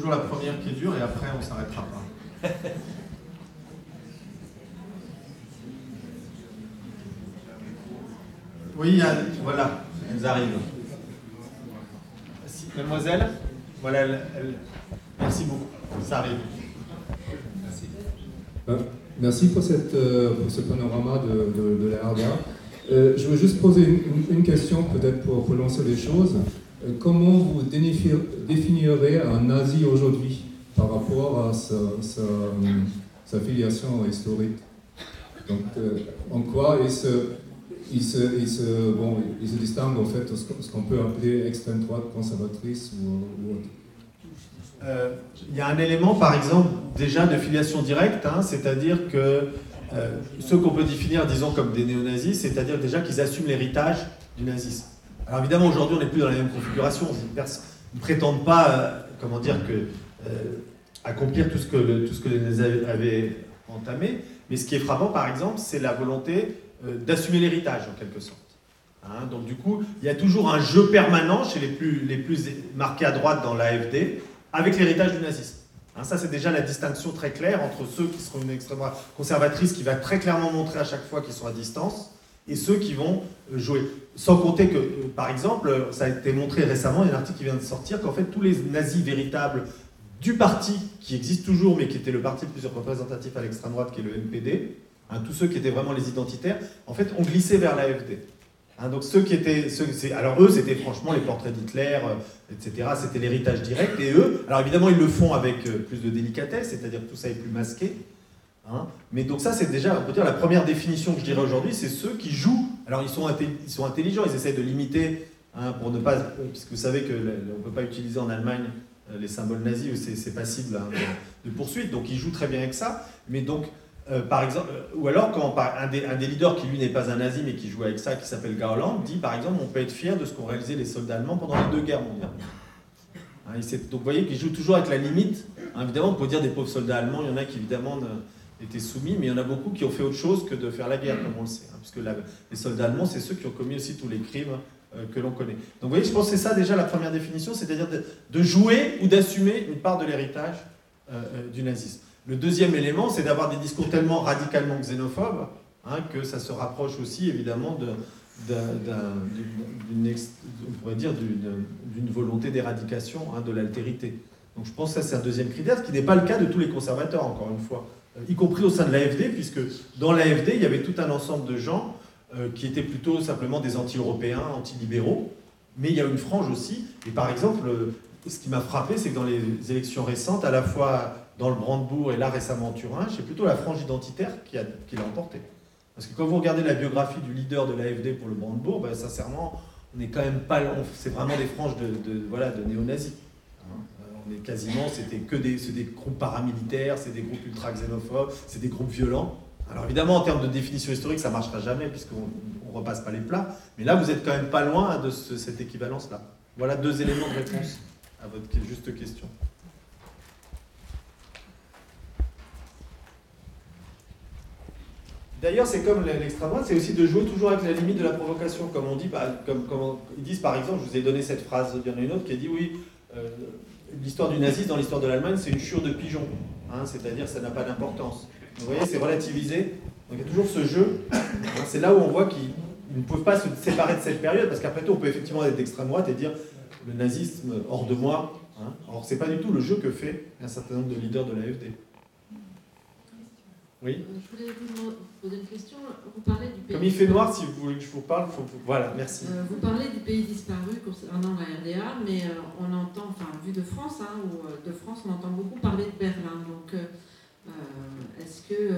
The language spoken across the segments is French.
Toujours la première qui est dure et après on s'arrêtera pas. Oui, Yann, voilà, elles arrivent. Mademoiselle, voilà, elle, elle- merci beaucoup, ça arrive. Euh, Merci pour, cette, euh, pour ce panorama de, de- de la RDA. Euh, je veux juste poser une, une question, peut-être pour relancer les choses. Euh, comment vous définirez un nazi aujourd'hui par rapport à sa, filiation historique Donc, euh, en quoi il se, distingue en fait ce qu'on- peut appeler extrême droite conservatrice ou, autre Euh, Il y a un élément, par exemple, déjà de filiation directe, hein, c'est-à-dire que ceux qu'on peut définir, disons, comme des néo-nazis, c'est-à-dire déjà qu'ils assument l'héritage du nazisme. Alors évidemment, aujourd'hui, on n'est plus dans la même configuration. Ils ne prétendent pas, euh, comment dire, que, euh, accomplir tout ce, que le- tout ce que les avaient entamé. Mais ce qui est frappant, par exemple, c'est la volonté euh, d'assumer l'héritage, en quelque sorte. Hein, donc du coup, il y a toujours un jeu permanent chez les plus, les plus marqués à droite dans l'AFD, avec l'héritage du nazisme. Hein, ça, c'est déjà la distinction très claire entre ceux qui seront une extrême conservatrice qui va très clairement montrer à chaque fois qu'ils sont à distance et ceux qui vont euh, jouer. Sans compter que, euh, par exemple, euh, ça a été montré récemment, il y a un article qui vient de sortir, qu'en fait, tous les nazis véritables du parti qui existe toujours, mais qui était le parti le plus représentatif à l'extrême droite, qui est le NPD, hein, tous ceux qui étaient vraiment les identitaires, en fait, ont glissé vers l'AFD. Hein, donc ceux qui étaient, ceux- alors eux, c'était franchement les portraits d'Hitler, etc. C'était l'héritage direct. Et eux, alors évidemment, ils le font avec plus de délicatesse, c'est-à-dire que tout ça est plus masqué. Hein. Mais donc ça, c'est déjà, on peut dire, la première définition que je dirais aujourd'hui, c'est ceux qui jouent. Alors ils sont, ils sont intelligents, ils essayent de limiter, hein, pour ne pas, euh, puisque vous savez que le- on ne peut pas utiliser en Allemagne euh, les symboles nazis, c'est passible hein, de, de poursuite. Donc ils jouent très bien avec ça. Mais donc euh, par exemple, ou alors quand un, des, leaders qui lui n'est pas un nazi mais qui joue avec ça, qui s'appelle Garland, dit par exemple on peut être fier de ce qu'ont réalisé les soldats allemands pendant les deux guerres mondiales. Hein, donc vous voyez qu'il joue toujours avec la limite. Évidemment, peut dire des pauvres soldats allemands, il y en a qui évidemment étaient soumis, mais il y en a beaucoup qui ont fait autre chose que de faire la guerre, comme on le sait. hein, puisque les soldats allemands, c'est ceux qui ont commis aussi tous les crimes euh, que l'on connaît. Donc vous voyez, je pense que c'est ça déjà la première définition, c'est-à-dire de, jouer ou d'assumer une part de l'héritage euh, euh, du nazisme. Le deuxième élément, c'est d'avoir des discours tellement radicalement xénophobes hein, que ça se rapproche aussi évidemment de, d'un- d'un- d'une, volonté d'éradication hein, de l'altérité. Donc je pense que ça c'est un deuxième critère, ce qui n'est pas le cas de tous les conservateurs, encore une fois, y compris au sein de l'AFD, puisque dans l'AFD, il y avait tout un ensemble de gens euh, qui étaient plutôt simplement des anti-européens, anti-libéraux, mais il y a une frange aussi, et par exemple, euh, ce qui m'a frappé, c'est que dans les élections récentes, à la fois dans le Brandebourg et là récemment en Turin, c'est plutôt la frange identitaire qui, a, qui l'a emporté. Parce que quand vous regardez la biographie du leader de l'AFD pour le Brandebourg, ben, sincèrement, on n'est quand même pas. C'est vraiment des franges de, de- voilà, de néo-nazis. Est quasiment, c'était que des, des groupes paramilitaires, c'est des groupes ultra-xénophobes, c'est des groupes violents. Alors évidemment, en termes de définition historique, ça ne marchera jamais puisqu'on ne repasse pas les plats. Mais là, vous êtes quand même pas loin de ce- cette équivalence-là. Voilà deux éléments de réponse à votre juste question. D'ailleurs, c'est comme l'extrême droite, c'est aussi de jouer toujours avec la limite de la provocation, comme on dit, comme, ils disent par exemple, je vous ai donné cette phrase, il y en a une autre qui dit oui, euh, l'histoire du nazisme dans l'histoire de l'Allemagne, c'est une chure de pigeons, hein, c'est-à-dire ça n'a pas d'importance. Vous voyez, c'est relativisé, donc il y a toujours ce jeu, Hein, c'est là où on voit qu'ils ne peuvent pas se séparer de cette période, parce qu'après tout, on peut effectivement être d'extrême droite et dire le nazisme hors de moi, hein. or c'est pas du tout le jeu que fait un certain nombre de leaders de l'AFD. Oui Euh, Je voulais vous poser une question. Vous parlez du. Comme il fait noir, si vous je vous parle, faut... voilà, merci. Euh, vous parlez du pays disparu concernant la RDA, mais euh, on entend, enfin, vu de France, hein, ou euh, de France, on entend beaucoup parler de Berlin. Donc, euh, est-ce que.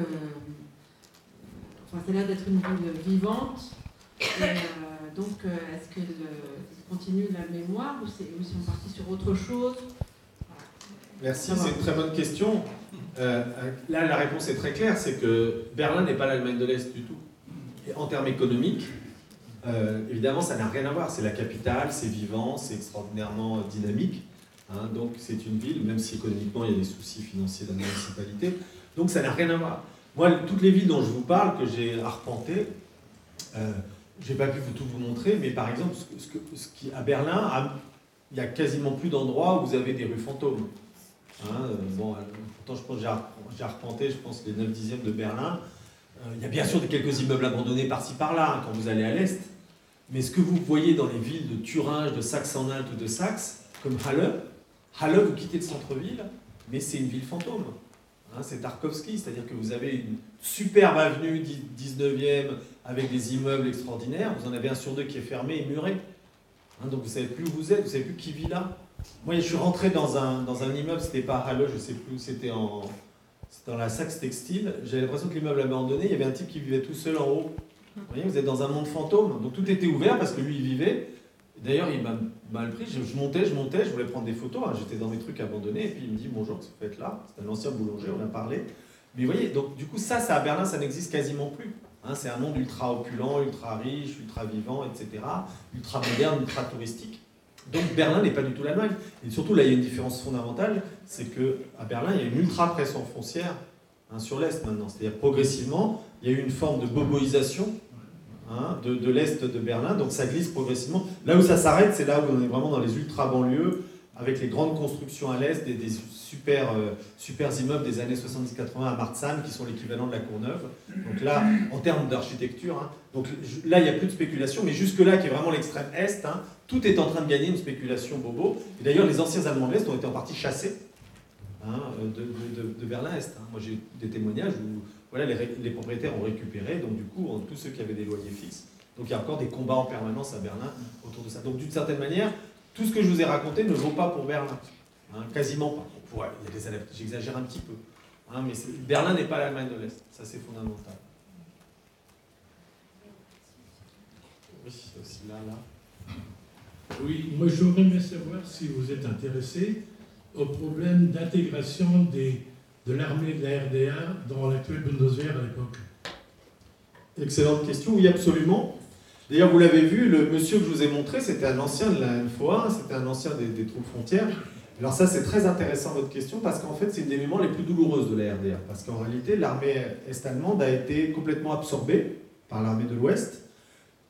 enfin, ça a l'air d'être une ville vivante. Et, donc, est-ce qu'elle continue la mémoire ou, c'est- ou sont partis sur autre chose? Merci, c'est une très bonne question. Là, la réponse est très claire, c'est que Berlin n'est pas l'Allemagne de l'Est du tout. En termes économiques, euh, évidemment, ça n'a rien à voir. C'est la capitale, c'est vivant, c'est extraordinairement euh, dynamique. hein. donc, c'est une ville, même si économiquement, il y a des soucis financiers dans la municipalité. Donc, ça n'a rien à voir. Moi, toutes les villes dont je vous parle, que j'ai arpentées, euh, je n'ai pas pu vous tout vous montrer, mais par exemple, à Berlin, il y a quasiment plus d'endroits où vous avez des rues fantômes. Hein, euh, bon, pourtant, je pense j'ai arpenté, je pense, les 9 dixièmes de Berlin. Il y a bien sûr quelques immeubles abandonnés par-ci par-là hein, quand vous allez à l'est. Mais ce que vous voyez dans les villes de Thuringe, de Saxe-Anhalt ou de Saxe, comme Halle, Halle, vous quittez le centre-ville, mais c'est une ville fantôme. Hein, c'est Tarkovsky, c'est-à-dire que vous avez une superbe avenue 19e avec des immeubles extraordinaires, vous en avez un sur deux qui est fermé et muré. Hein, donc vous ne savez plus où vous êtes, vous ne savez plus qui vit là. Moi, je suis rentré dans un, dans un immeuble, c'était pas Halle, je ne sais plus, c'était en, dans la Saxe Textile. J'avais l'impression que l'immeuble abandonné, il y avait un type qui vivait tout seul en haut. Vous voyez, vous êtes dans un monde fantôme, donc tout était ouvert parce que lui, il vivait. D'ailleurs, il m'a mal pris. Je, montais, je montais, je voulais prendre des photos. Hein. J'étais dans mes trucs abandonnés. Et puis il me dit Bonjour, ce que vous faites là? C'est un ancien boulanger, on a parlé. Mais vous voyez, donc du coup, ça, ça à Berlin, ça n'existe quasiment plus. Hein. c'est un monde ultra opulent, ultra riche, ultra vivant, etc. Ultra moderne, ultra touristique. Donc Berlin n'est pas du tout l'Allemagne. Et surtout, là, il y a une différence fondamentale c'est qu'à Berlin, il y a une ultra pression foncière hein, sur l'Est maintenant. C'est-à-dire progressivement, il y a eu une forme de boboisation Hein, de, l'est de Berlin, donc ça glisse progressivement. Là où ça s'arrête, c'est là où on est vraiment dans les ultra-banlieues, avec les grandes constructions à l'est, des, des super, euh, super immeubles des années 70-80 à Marzahn, qui sont l'équivalent de la Courneuve. Donc là, en termes d'architecture, hein, donc là, il n'y a plus de spéculation, mais jusque-là, qui est vraiment l'extrême est, hein, tout est en train de gagner une spéculation bobo. Et d'ailleurs, les anciens Allemands de l'Est ont été en partie chassés de, de, Berlin-Est. Moi, j'ai des témoignages où voilà, les, propriétaires ont récupéré, donc du coup, tous ceux qui avaient des loyers fixes. Donc il y a encore des combats en permanence à Berlin autour de ça. Donc d'une certaine manière, tout ce que je vous ai raconté ne vaut pas pour Berlin. Hein, quasiment pas. il y a des élèves, j'exagère un petit peu. Hein, mais Berlin n'est pas l'Allemagne de l'Est. Ça, c'est fondamental. Oui, aussi là, là. Oui, moi j'aurais aimé savoir si vous êtes intéressé au problème d'intégration des de l'armée de la RDA dans l'actuel Bundeswehr à l'époque Excellente question, oui absolument. D'ailleurs, vous l'avez vu, le monsieur que je vous ai montré, c'était un ancien de la NFOA, c'était un ancien des, troupes frontières. Alors ça, c'est très intéressant votre question, parce qu'en fait, c'est une des moments les plus douloureuses de la RDA. Parce qu'en réalité, l'armée est-allemande a été complètement absorbée par l'armée de l'Ouest,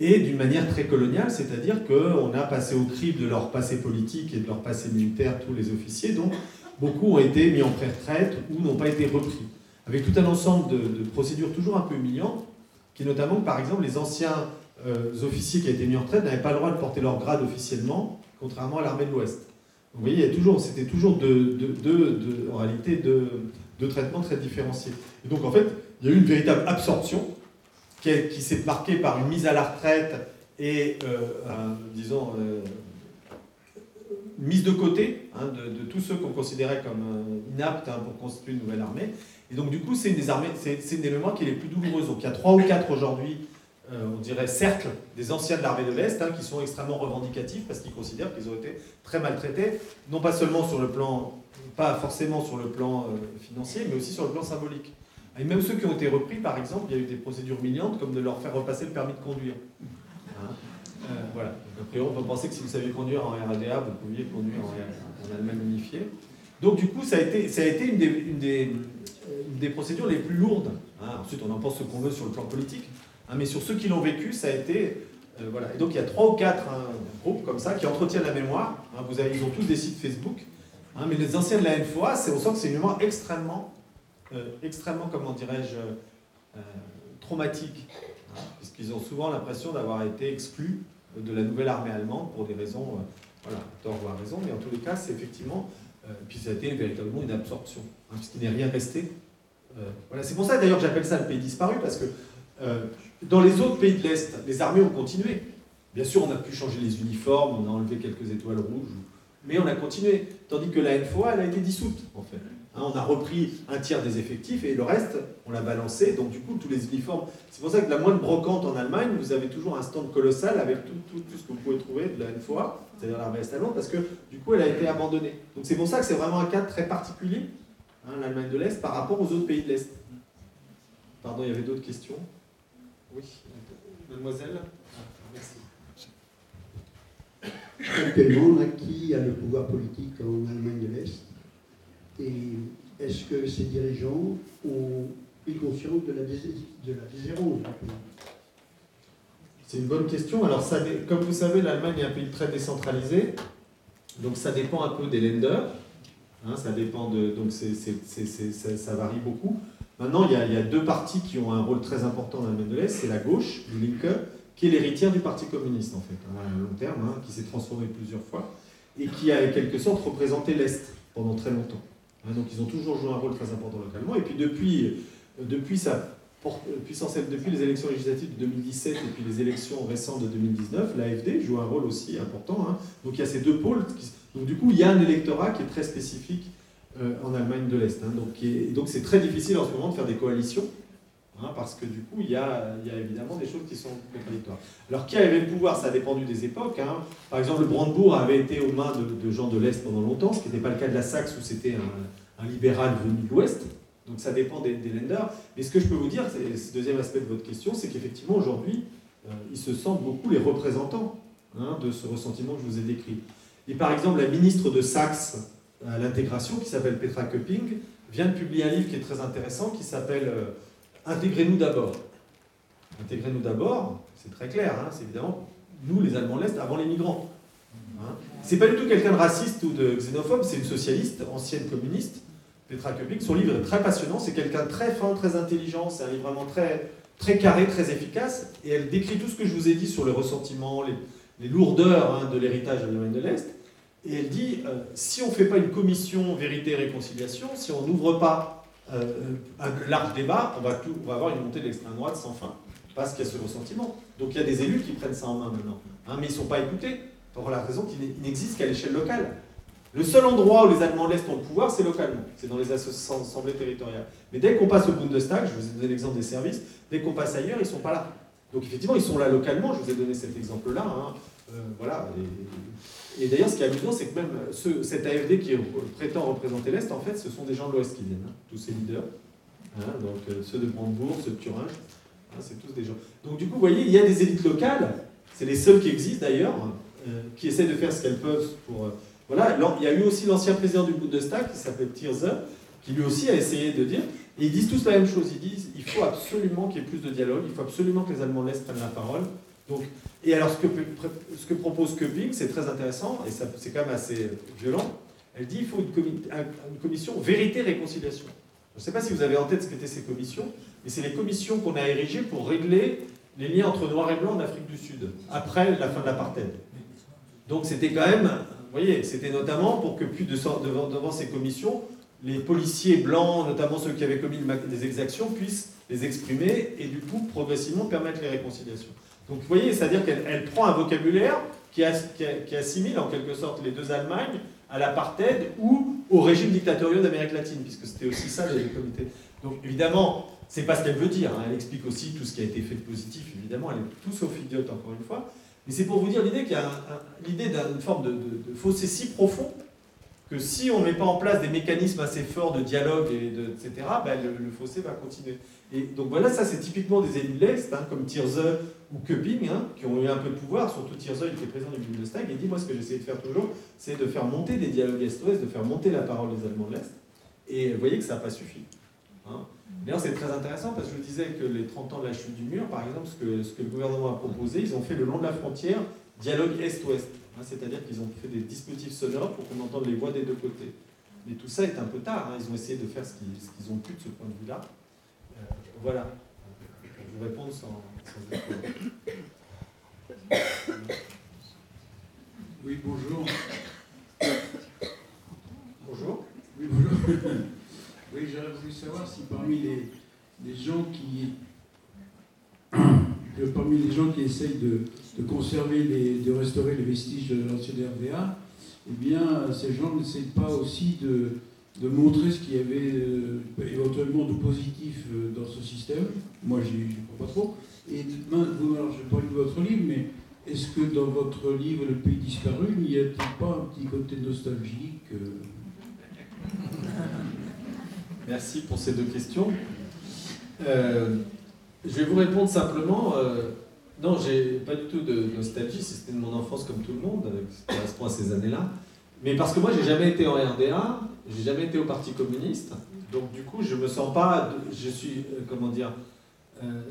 et d'une manière très coloniale, c'est-à-dire qu'on a passé au crible de leur passé politique et de leur passé militaire tous les officiers, donc beaucoup ont été mis en pré-retraite ou n'ont pas été repris. Avec tout un ensemble de, procédures toujours un peu humiliantes, qui notamment, par exemple, les anciens euh, officiers qui ont été mis en retraite n'avaient pas le droit de porter leur grade officiellement, contrairement à l'armée de l'Ouest. Vous voyez, toujours, c'était toujours en réalité deux traitements très différenciés. Et donc, en fait, il y a eu une véritable absorption qui, s'est marquée par une mise à la retraite et, euh, disons, euh, mise de côté hein, de, tous ceux qu'on considérait comme inaptes hein, pour constituer une nouvelle armée. Et donc, du coup, c'est une des armées, c'est, mémoires qui est les plus douloureuses. Donc, il y a trois ou quatre aujourd'hui, on dirait, cercles des anciens de l'armée de l'Est hein, qui sont extrêmement revendicatifs parce qu'ils considèrent qu'ils ont été très maltraités, non pas seulement sur le plan, pas forcément sur le plan euh, financier, mais aussi sur le plan symbolique. Et même ceux qui ont été repris, par exemple, il y a eu des procédures humiliantes comme de leur faire repasser le permis de conduire. Euh, voilà. a priori, on peut penser que si vous saviez conduire en RADA, vous pouviez conduire en, Allemagne unifiée. Donc, du coup, ça a été, ça a été une, des procédures les plus lourdes. Hein. Ensuite, on en pense ce qu'on veut sur le plan politique. Hein, mais sur ceux qui l'ont vécu, ça a été. Euh, voilà. Et donc, il y a trois ou quatre hein, groupes comme ça qui entretiennent la mémoire. avez, ils ont tous des sites Facebook. mais les anciens de la NFOA, on sent que c'est une mémoire extrêmement, euh, extrêmement comment dirais-je, traumatique. puisqu'ils ont souvent l'impression d'avoir été exclus de la nouvelle armée allemande pour des raisons, euh, voilà, tort ou à raison, mais en tous les cas, c'est effectivement, euh, puis ça a été véritablement une absorption, hein, puisqu'il n'est rien resté. Euh, voilà, c'est pour ça d'ailleurs que j'appelle ça le pays disparu, parce que dans les autres pays de l'Est, les armées ont continué. Bien sûr, on a pu changer les uniformes, on a enlevé quelques étoiles rouges, mais on a continué. Tandis que la NFOA, elle a été dissoute, en fait. Hein, on a repris un tiers des effectifs et le reste, on l'a balancé. Donc, du coup, tous les uniformes. C'est pour ça que la moindre brocante en Allemagne, vous avez toujours un stand colossal avec tout, ce que vous pouvez trouver de la NFOA, c'est-à-dire l'armée est-allemande, parce que du coup, elle a été abandonnée. Donc, c'est pour ça que c'est vraiment un cas très particulier, hein, l'Allemagne de l'Est, par rapport aux autres pays de l'Est. Pardon, il y avait d'autres questions? Oui, mademoiselle Merci. Actuellement, qui a le pouvoir politique en Allemagne de l'Est et est-ce que ces dirigeants ont pris conscience de la, de la déshérence C'est une bonne question. Alors, ça, comme vous savez, l'Allemagne est un pays très décentralisé, donc ça dépend un peu des lenders. Hein, ça dépend de. Donc ça, varie beaucoup. Maintenant, il y, a, deux partis qui ont un rôle très important dans l'Allemagne de l'Est. C'est la gauche, le Linke, qui est l'héritière du Parti communiste, en fait, hein, à long terme, hein, qui s'est transformé plusieurs fois, et qui a, en quelque sorte, représenté l'Est pendant très longtemps. donc ils ont toujours joué un rôle très important localement. Et puis depuis, sa puissance, depuis les élections législatives de 2017 et puis les élections récentes de 2019, l'AFD joue un rôle aussi important. Donc il y a ces deux pôles. donc du coup, il y a un électorat qui est très spécifique euh, en Allemagne de l'Est. Hein, donc c'est très difficile en ce moment de faire des coalitions, hein, parce que du coup, il y, a, évidemment des choses qui sont contradictoires. Alors qui avait le pouvoir Ça a dépendu des époques. Hein. Par exemple, le Brandebourg avait été aux mains de, gens de l'Est pendant longtemps, ce qui n'était pas le cas de la Saxe où c'était un, libéral venu de l'Ouest. Donc ça dépend des, des lenders. Mais ce que je peux vous dire, c'est le deuxième aspect de votre question, c'est qu'effectivement aujourd'hui, euh, ils se sentent beaucoup les représentants de ce ressentiment que je vous ai décrit. Et par exemple, la ministre de Saxe, à l'intégration, qui s'appelle Petra Köpping, vient de publier un livre qui est très intéressant, qui s'appelle euh, Intégrez-nous d'abord. Intégrez-nous d'abord, c'est très clair, hein, c'est évidemment nous, les Allemands de l'Est, avant les migrants. Hein. C'est pas du tout quelqu'un de raciste ou de xénophobe, c'est une socialiste, ancienne communiste, Petra Köpping. Son livre est très passionnant, c'est quelqu'un très fin, très intelligent, c'est un livre vraiment très, très carré, très efficace, et elle décrit tout ce que je vous ai dit sur le ressentiment, les, lourdeurs hein, de l'héritage de l'Allemagne de l'Est. Et elle dit, euh, si on ne fait pas une commission vérité réconciliation, si on n'ouvre pas euh, un large débat, on va, avoir une montée de l'extrême droite sans fin. Parce qu'il y a ce ressentiment. Donc il y a des élus qui prennent ça en main maintenant. Hein, mais ils ne sont pas écoutés, pour la raison qu'il n'existe qu'à l'échelle locale. Le seul endroit où les Allemands de l'Est ont le pouvoir, c'est localement. C'est dans les assemblées territoriales. Mais dès qu'on passe au Bundestag, je vous ai donné l'exemple des services, dès qu'on passe ailleurs, ils ne sont pas là. Donc effectivement, ils sont là localement, je vous ai donné cet exemple-là. Hein. Euh, voilà. D'ailleurs, ce qui est amusant, c'est que même ce, cet AFD qui prétend représenter l'Est, en fait, ce sont des gens de l'Ouest qui viennent, hein, tous ces leaders. Hein, donc euh, ceux de Brandebourg, ceux de Thuringe, hein, c'est tous des gens. Donc du coup, vous voyez, il y a des élites locales, c'est les seules qui existent d'ailleurs, euh, qui essaient de faire ce qu'elles peuvent pour... Euh, voilà, il y a eu aussi l'ancien président du Bundestag qui s'appelle Thierse, qui lui aussi a essayé de dire, et ils disent tous la même chose, ils disent il faut absolument qu'il y ait plus de dialogue, il faut absolument que les Allemands de l'Est prennent la parole. Et alors, ce que, propose Köping, c'est très intéressant, et c'est quand même assez violent. Elle dit qu'il faut une, commission vérité-réconciliation. Je ne sais pas si vous avez en tête ce qu'étaient ces commissions, mais c'est les commissions qu'on a érigées pour régler les liens entre noir et blanc en Afrique du Sud, après la fin de l'apartheid. Donc c'était quand même, vous voyez, c'était notamment pour que devant ces commissions, les policiers blancs, notamment ceux qui avaient commis des exactions, puissent les exprimer et du coup progressivement permettre les réconciliations. Donc vous voyez, c'est-à-dire qu'elle prend un vocabulaire qui, assimile en quelque sorte les deux Allemagnes à l'apartheid ou au régime dictatorial d'Amérique latine, puisque c'était aussi ça le comité. Donc évidemment, c'est pas ce qu'elle veut dire. Hein. Elle explique aussi tout ce qui a été fait de positif, évidemment. Elle est tout sauf idiote, encore une fois. Mais c'est pour vous dire l'idée qu'il y a l'idée d'une forme de, fossé si profond que si on ne met pas en place des mécanismes assez forts de dialogue, et etc., ben le, fossé va continuer. Et donc voilà, ça c'est typiquement des élus de l'Est, hein, comme Tirze ou Köping, hein, qui ont eu un peu de pouvoir, surtout Tirze, il était président du Bundestag, et dit, moi ce que j'essaie de faire toujours, c'est de faire monter des dialogues Est-Ouest, de faire monter la parole des Allemands de l'Est, et vous voyez que ça n'a pas suffi. Hein. D'ailleurs, c'est très intéressant parce que je vous disais que les 30 ans de la chute du mur, par exemple, ce que, ce que le gouvernement a proposé, ils ont fait le long de la frontière dialogue Est-Ouest. Hein, c'est-à-dire qu'ils ont fait des dispositifs sonores pour qu'on entende les voix des deux côtés. Mais tout ça est un peu tard. Ils ont essayé de faire ce qu'ils ont pu de ce point de vue-là. Euh, voilà. Je vous réponds sans. Oui, bonjour. Bonjour. Oui, bonjour. Oui, j'aurais voulu savoir si parmi les, les gens qui. parmi de, de conserver, les, de restaurer les vestiges de l'ancienne RDA, eh bien, ces gens n'essayent pas aussi de, de montrer ce qu'il y avait euh, éventuellement de positif euh, dans ce système. Moi, je ne crois pas trop. Et vous, alors, je pas lu votre livre, mais est-ce que dans votre livre Le pays disparu, n'y a-t-il pas un petit côté nostalgique euh? Merci pour ces deux questions. je vais vous répondre simplement. Non, j'ai pas du tout de nostalgie, c'était de mon enfance comme tout le monde, qui correspond à ces années-là. Mais parce que moi, j'ai jamais été en RDA, j'ai jamais été au Parti communiste, donc du coup, je me sens pas, je suis, euh, comment dire, euh,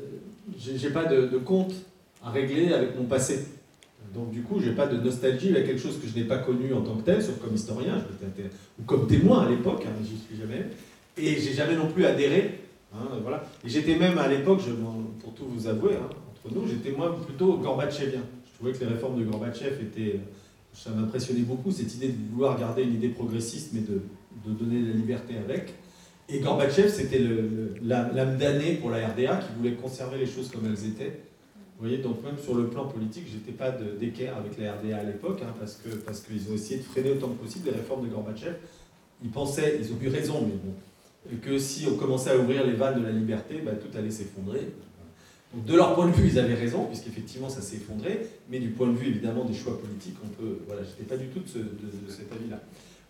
j'ai pas de, compte à régler avec mon passé. Donc du coup, j'ai pas de nostalgie il y a quelque chose que je n'ai pas connu en tant que tel, sauf comme historien, ou comme témoin à l'époque, hein, j'y suis jamais. Et j'ai jamais non plus adhéré. Hein, voilà. Et j'étais même à l'époque, pour tout vous avouer, hein, nous, j'étais moi plutôt Gorbatchevien. Je trouvais que les réformes de Gorbatchev étaient. Ça m'impressionnait beaucoup, cette idée de vouloir garder une idée progressiste, mais de, de donner la liberté avec. Et Gorbatchev, c'était l'âme damnée pour la RDA qui voulait conserver les choses comme elles étaient. Vous voyez, donc même sur le plan politique, j'étais pas d'équerre avec la RDA à l'époque, hein, parce qu'ils parce qu'ils ont essayé de freiner autant que possible les réformes de Gorbatchev. Ils pensaient, ils ont eu raison, mais bon, que si on commençait à ouvrir les vannes de la liberté, bah, tout allait s'effondrer. De leur point de vue, ils avaient raison, puisqu'effectivement ça s'est effondré, mais du point de vue évidemment des choix politiques, on peut. Voilà, j'étais pas du tout de cet avis-là.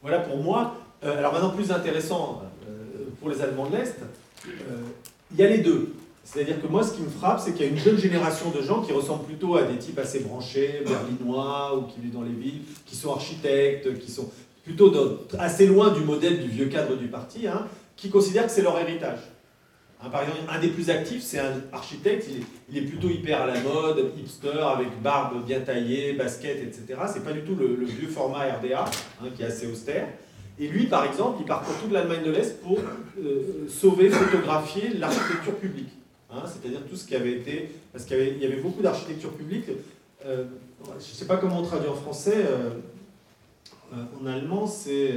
Voilà pour moi. Euh, alors maintenant, plus intéressant euh, pour les Allemands de l'Est, euh, il y a les deux. C'est-à-dire que moi, ce qui me frappe, c'est qu'il y a une jeune génération de gens qui ressemblent plutôt à des types assez branchés, berlinois, ou qui vivent dans les villes, qui sont architectes, qui sont plutôt assez loin du modèle du vieux cadre du parti, hein, qui considèrent que c'est leur héritage. Par exemple, un des plus actifs, c'est un architecte, il est, plutôt hyper à la mode, hipster, avec barbe bien taillée, basket, etc. C'est pas du tout le, vieux format RDA, hein, qui est assez austère. Et lui, par exemple, il parcourt toute l'Allemagne de l'Est pour euh, sauver, photographier l'architecture publique. Hein, c'est-à-dire tout ce qui avait été. Parce qu'il y, avait, beaucoup d'architecture publique. Euh, je ne sais pas comment on traduit en français. Euh, en allemand, c'est.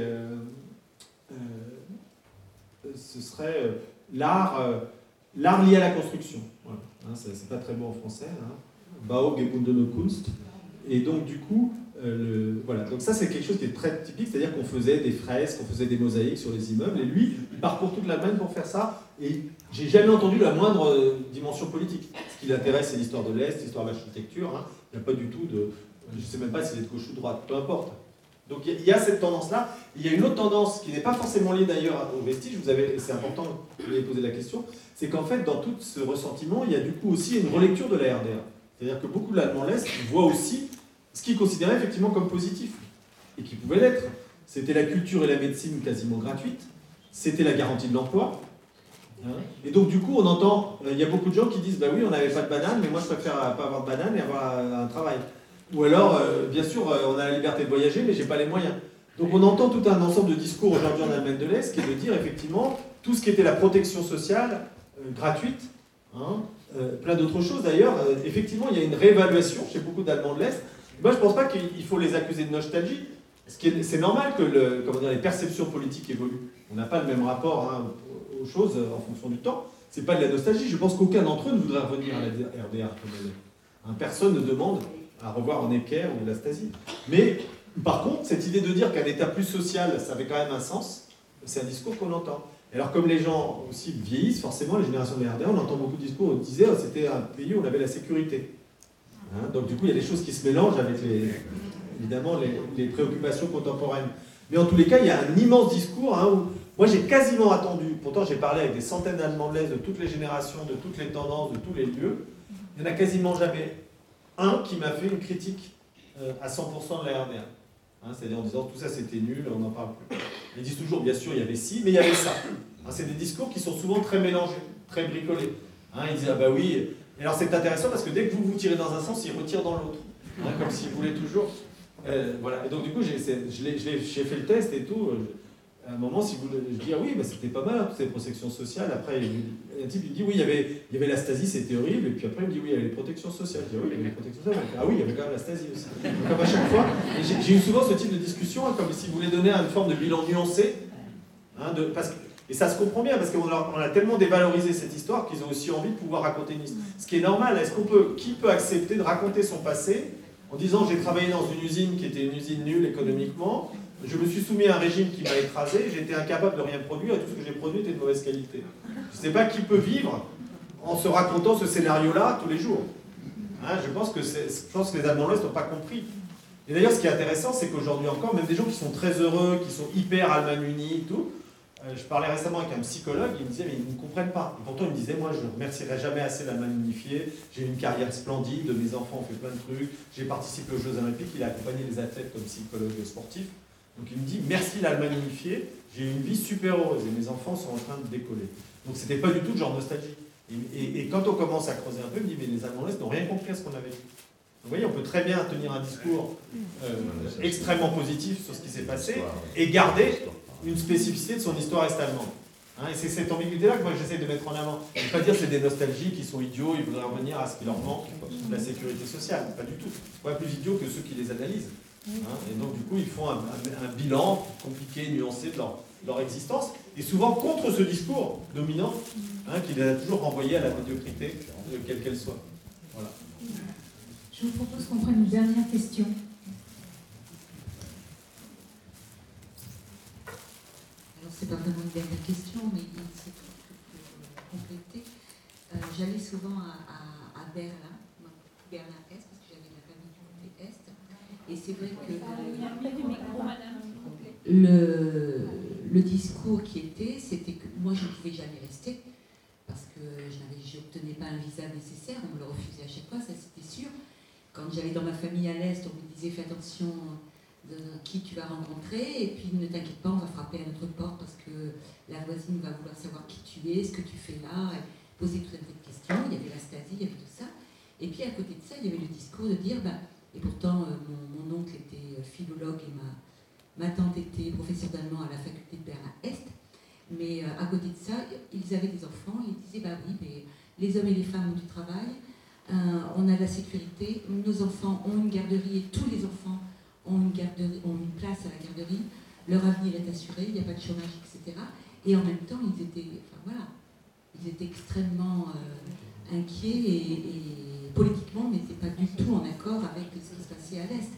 ce serait l'art, l'art lié à la construction. Voilà. Hein, c'est pas très bon en français. Hein. Baugebundene Kunst. Et donc, du coup, euh, voilà, donc ça c'est quelque chose qui est très typique, c'est-à-dire qu'on faisait des fresques, on faisait des mosaïques sur les immeubles, et lui, il parcourt toute l'Allemagne pour faire ça, et j'ai jamais entendu la moindre euh, dimension politique. Ce qui l'intéresse, c'est l'histoire de l'Est, l'histoire de l'architecture, hein. il n'y a pas du tout de... Je ne sais même pas s'il est de gauche ou de droite, peu importe. Donc il y a cette tendance-là. Il y a une autre tendance qui n'est pas forcément liée d'ailleurs aux vestiges, vous avez, c'est important que vous ayez posé la question, c'est qu'en fait, dans tout ce ressentiment, il y a du coup aussi une relecture de la RDA. C'est-à-dire que beaucoup de l'Allemand l'Est voient aussi ce qu'ils considéraient effectivement comme positif, et qui pouvait l'être. C'était la culture et la médecine quasiment gratuites, c'était la garantie de l'emploi. Hein. Et donc du coup, on entend, euh, il y a beaucoup de gens qui disent, bah oui, on n'avait pas de banane, mais moi je préfère pas avoir de banane et avoir un travail. Ou alors, euh, bien sûr, euh, on a la liberté de voyager, mais j'ai pas les moyens. Donc on entend tout un ensemble de discours aujourd'hui en Allemagne de l'Est qui est de dire effectivement tout ce qui était la protection sociale gratuite, hein, plein d'autres choses d'ailleurs. effectivement, il y a une réévaluation chez beaucoup d'Allemands de l'Est moi, je ne pense pas qu'il faut les accuser de nostalgie. C'est normal que comment dire, les perceptions politiques évoluent. On n'a pas le même rapport hein, aux choses en fonction du temps. Ce n'est pas de la nostalgie. Je pense qu'aucun d'entre eux ne voudrait revenir à la est. Hein, personne ne demande à revoir en équerre ou la Stasi. Mais par contre, cette idée de dire qu'un État plus social, ça avait quand même un sens, c'est un discours qu'on entend. alors comme les gens aussi vieillissent, forcément, les générations de la RDA, on entend beaucoup de discours, on disait oh, c'était un pays où on avait la sécurité. Hein, donc du coup, il y a des choses qui se mélangent avec les, évidemment les, préoccupations contemporaines. Mais en tous les cas, il y a un immense discours hein, où moi j'ai quasiment attendu, pourtant j'ai parlé avec des centaines d'Allemands de de toutes les générations, de toutes les tendances, de tous les lieux, il n'y en a quasiment jamais un qui m'a fait une critique euh, à 100% de la RDA. Hein, c'est-à-dire en disant tout ça c'était nul, on n'en parle plus. Ils disent toujours, bien sûr, il y avait ci, mais il y avait ça. c'est des discours qui sont souvent très mélangés, très bricolés. ils disent, ah bah oui, et alors c'est intéressant parce que dès que vous vous tirez dans un sens, il retire dans l'autre. Hein, comme s'il voulait toujours. Euh, voilà. Et donc du coup, j'ai fait le test et tout. À un moment, si vous, je dis, oui, bah, c'était pas mal, toutes ces protections sociales. Après, un type il dit, oui, il y avait, il y avait la Stasi, c'était horrible. Et puis après, il me dit, oui, il y avait les protections sociales. Je dis, oui, il y avait les protections sociales. Ah oui, il y avait quand même la Stasi aussi. Donc, à chaque fois, j'ai eu souvent ce type de discussion, hein, comme si vous voulez donner une forme de bilan nuancé. Hein, de, parce et ça se comprend bien parce qu'on a, tellement dévalorisé cette histoire qu'ils ont aussi envie de pouvoir raconter une histoire. Ce qui est normal, est-ce qu'on peut, qui peut accepter de raconter son passé en disant j'ai travaillé dans une usine qui était une usine nulle économiquement, je me suis soumis à un régime qui m'a écrasé, j'étais incapable de rien produire et tout ce que j'ai produit était de mauvaise qualité. Je ne sais pas qui peut vivre en se racontant ce scénario-là tous les jours. Hein, je, pense que je pense que les Allemands l'Ouest n'ont pas compris. Et d'ailleurs, ce qui est intéressant, c'est qu'aujourd'hui encore, même des gens qui sont très heureux, qui sont hyper Allemagne unie, tout, euh, je parlais récemment avec un psychologue, il me disait, mais ils ne comprennent pas. Et pourtant, il me disait, moi, je ne remercierai jamais assez l'Allemagne unifiée, j'ai une carrière splendide, mes enfants ont fait plein de trucs, j'ai participé aux Jeux Olympiques, il a accompagné les athlètes comme psychologue sportif. Donc il me dit, merci l'Allemagne unifiée, j'ai une vie super heureuse et mes enfants sont en train de décoller. Donc c'était pas du tout le genre nostalgie. Et, et, quand on commence à creuser un peu, il me dit, mais les Allemands n'ont rien compris à ce qu'on avait dit. Vous voyez, on peut très bien tenir un discours euh, extrêmement positif sur ce qui s'est passé et garder une spécificité de son histoire est-allemande. Hein, et c'est cette ambiguïté-là que moi j'essaie de mettre en avant. Je ne pas dire que c'est des nostalgiques qui sont idiots, ils voudraient revenir à ce qui leur manque, la sécurité sociale. Pas du tout. Pas plus idiots que ceux qui les analysent. Hein, et donc du coup, ils font un, bilan compliqué, nuancé de leur, leur, existence, et souvent contre ce discours dominant hein, qui les a toujours renvoyés à la médiocrité, quelle qu'elle soit. Voilà. Je vous propose qu'on prenne une dernière question. c'est pas vraiment une dernière question, mais c'est pour compléter. Euh, j'allais souvent à, Berlin, Berlin-Est, parce que j'avais la famille du côté Est. Et c'est vrai que le, le discours qui était, c'était que moi je ne pouvais jamais rester, parce que je n'obtenais pas un visa nécessaire, on me le refusait à chaque fois, ça c'était sûr. Quand j'allais dans ma famille à l'Est, on me disait fais attention de qui tu vas rencontrer, et puis ne t'inquiète pas, on va frapper à notre porte parce que la voisine va vouloir savoir qui tu es, ce que tu fais là, et poser tout un tas de questions. Il y avait la Stasi, il y avait tout ça. Et puis à côté de ça, il y avait le discours de dire, bah, et pourtant euh, mon, oncle était euh, philologue et ma, tante était professeure d'allemand à la faculté de Berlin-Est, mais euh, à côté de ça, ils avaient des enfants, ils disaient, bah oui, mais les hommes et les femmes ont du travail, on a la sécurité, nos enfants ont une garderie et tous les enfants ont une, place à la garderie, leur avenir est assuré, il n'y a pas de chômage, etc. Et en même temps, ils étaient, enfin, voilà, ils étaient extrêmement inquiets et, politiquement n'étaient pas du tout en avec ce qui se passait à l'Est.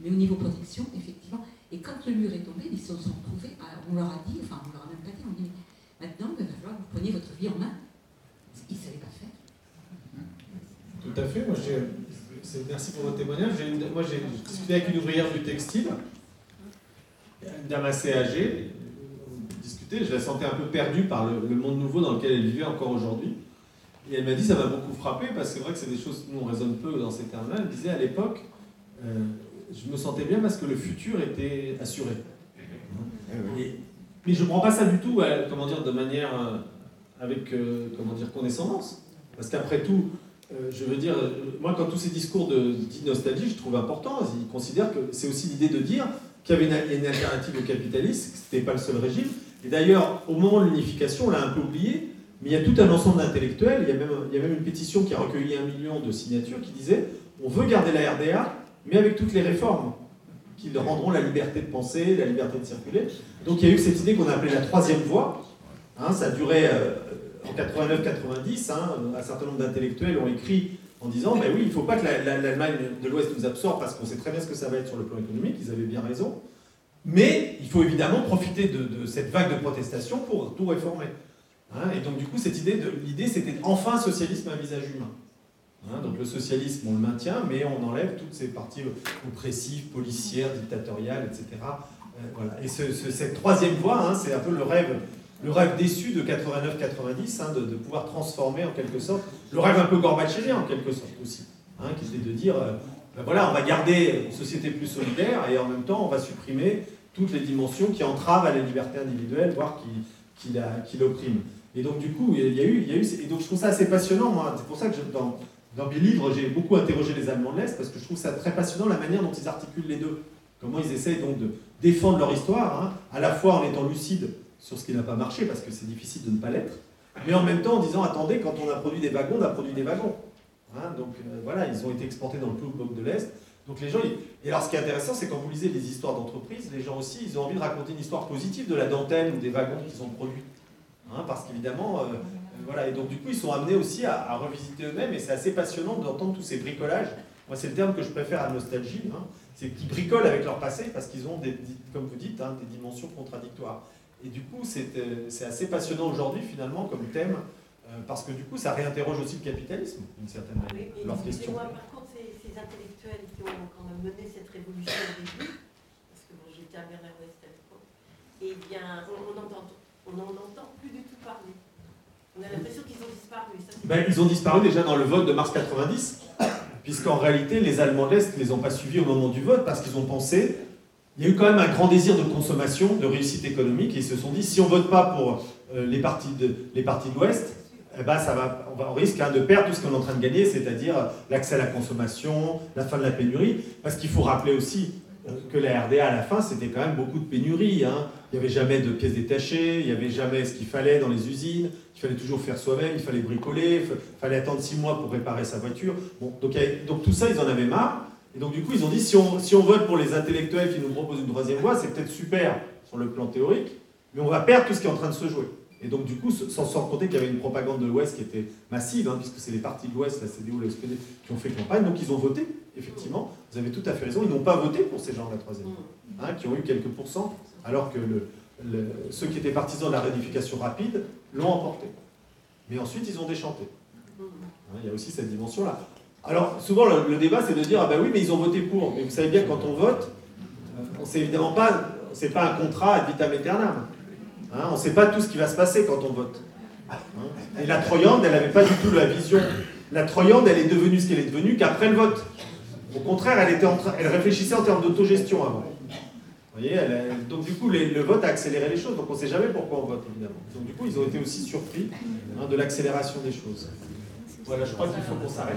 Mais au niveau protection, effectivement, et quand le mur est tombé, ils se sont retrouvés, on leur a dit, enfin on leur a même pas dit, on dit, maintenant il va falloir que vous preniez votre vie en main. Ils ne savaient pas faire. Tout à fait, moi Merci pour votre témoignage. moi, j'ai discuté avec une ouvrière du textile, une dame assez âgée. Je la sentais un peu perdue par le, monde nouveau dans lequel elle vivait encore aujourd'hui. Et elle m'a dit, ça m'a beaucoup frappé, parce que c'est vrai que c'est des choses, nous on raisonne peu dans ces termes-là. Elle disait, à l'époque, euh, je me sentais bien parce que le futur était assuré. mais je ne prends pas ça du tout, comment dire, de manière euh, avec euh, comment dire, condescendance. Parce qu'après tout, euh, je veux dire, moi, quand tous ces discours de, nostalgie, je trouve important, ils considèrent que c'est aussi l'idée de dire qu'il y avait une, alternative au capitalisme, que ce n'était pas le seul régime. Et d'ailleurs, au moment de l'unification, on l'a un peu oublié, mais il y a tout un ensemble d'intellectuels, il, il y a même une pétition qui a recueilli un million de signatures qui disait on veut garder la RDA, mais avec toutes les réformes qui rendront la liberté de penser, la liberté de circuler. Donc il y a eu cette idée qu'on a appelée la troisième voie. Hein, ça a duré euh, en 89-90, hein, un certain nombre d'intellectuels ont écrit en disant mais oui, il ne faut pas que l'Allemagne de l'Ouest nous absorbe parce qu'on sait très bien ce que ça va être sur le plan économique, ils avaient bien raison. Mais il faut évidemment profiter de, cette vague de protestation pour tout réformer. Hein. et donc du coup, cette idée, l'idée c'était enfin socialisme à visage humain. Hein. donc le socialisme, on le maintient, mais on enlève toutes ces parties oppressives, policières, dictatoriales, etc. Euh, voilà. Et cette troisième voie, c'est un peu le rêve le rêve déçu de 89-90, hein, de, pouvoir transformer en quelque sorte, le rêve un peu gorbachevien en quelque sorte aussi, hein, qui était de dire, euh, ben voilà, on va garder une société plus solidaire et en même temps on va supprimer toutes les dimensions qui entravent à la liberté individuelle, voire qui l'oppriment. Et donc du coup, il y, a eu, y a eu, et donc je trouve ça assez passionnant, moi, c'est pour ça que dans, mes livres, j'ai beaucoup interrogé les Allemands de l'Est, parce que je trouve ça très passionnant la manière dont ils articulent les deux. Comment ils essayent donc de défendre leur histoire, hein, à la fois en étant lucides sur ce qui n'a pas marché, parce que c'est difficile de ne pas l'être, mais en même temps en disant attendez, quand on a produit des wagons, on a produit des wagons. Hein, donc euh, voilà, ils ont été exportés dans le bloc de l'Est. Donc les gens, et alors ce qui est intéressant, c'est quand vous lisez les histoires d'entreprise, les gens aussi, ils ont envie de raconter une histoire positive de la dentelle ou des wagons qu'ils ont produits. Hein, parce qu'évidemment, euh, euh, voilà, et donc du coup, ils sont amenés aussi à, revisiter eux-mêmes, et c'est assez passionnant d'entendre tous ces bricolages. Moi, c'est le terme que je préfère à nostalgie, hein, c'est qu'ils bricolent avec leur passé parce qu'ils ont, des, comme vous dites, des dimensions contradictoires. Et du coup, euh, c'est assez passionnant aujourd'hui, finalement, comme thème, euh, parce que du coup, ça réinterroge aussi le capitalisme, d'une certaine manière, oui, leur question. Moi, par contre, ces, ces, intellectuels qui ont quand même mené cette révolution au début, parce que bon, j'étais à Berlin-Ouest à l'époque, eh bien, on n'en entend, on entend plus du tout parler. On a l'impression qu'ils ont disparu. ben, ils ont disparu déjà dans le vote de mars 90, puisqu'en réalité, les Allemands de l'Est ne les ont pas suivis au moment du vote, parce qu'ils ont pensé il y a eu quand même un grand désir de consommation, de réussite économique, et ils se sont dit, si on ne vote pas pour euh, les, partis de, l'Ouest, eh ben, on, risque hein, de perdre tout ce qu'on est en train de gagner, c'est-à-dire l'accès à la consommation, la fin de la pénurie, parce qu'il faut rappeler aussi que la RDA à la fin, c'était quand même beaucoup de pénurie. Hein. Il n'y avait jamais de pièces détachées, il n'y avait jamais ce qu'il fallait dans les usines, il fallait toujours faire soi-même, il fallait bricoler, il fallait attendre six mois pour réparer sa voiture. Donc tout ça, ils en avaient marre. Et donc du coup, ils ont dit, si on, si on vote pour les intellectuels qui nous proposent une troisième voie, c'est peut-être super sur le plan théorique, mais on va perdre tout ce qui est en train de se jouer. Et donc, du coup, sans, sans compter qu'il y avait une propagande de l'Ouest qui était massive, hein, puisque c'est les partis de l'Ouest, la CDU, la SPD, qui ont fait campagne, donc ils ont voté, effectivement. Vous avez tout à fait raison, ils n'ont pas voté pour ces gens de la troisième, hein, qui ont eu quelques pourcents, alors que le, ceux qui étaient partisans de la réunification rapide l'ont emporté. Mais ensuite, ils ont déchanté. Hein, il y a aussi cette dimension-là. Alors, souvent, le, débat, c'est de dire, ah ben oui, mais ils ont voté pour. Mais vous savez bien, quand on vote, on sait évidemment pas, c'est pas un contrat ad vitam aeternam. Hein, on ne sait pas tout ce qui va se passer quand on vote. Et la Troyande, elle n'avait pas du tout la vision. La Troyande, elle est devenue ce qu'elle est devenue qu'après le vote. Au contraire, elle, réfléchissait en termes d'autogestion avant. Donc du coup, le vote a accéléré les choses. Donc on ne sait jamais pourquoi on vote, évidemment. Donc du coup, ils ont été aussi surpris hein, de l'accélération des choses. Voilà, je crois qu'il faut qu'on s'arrête.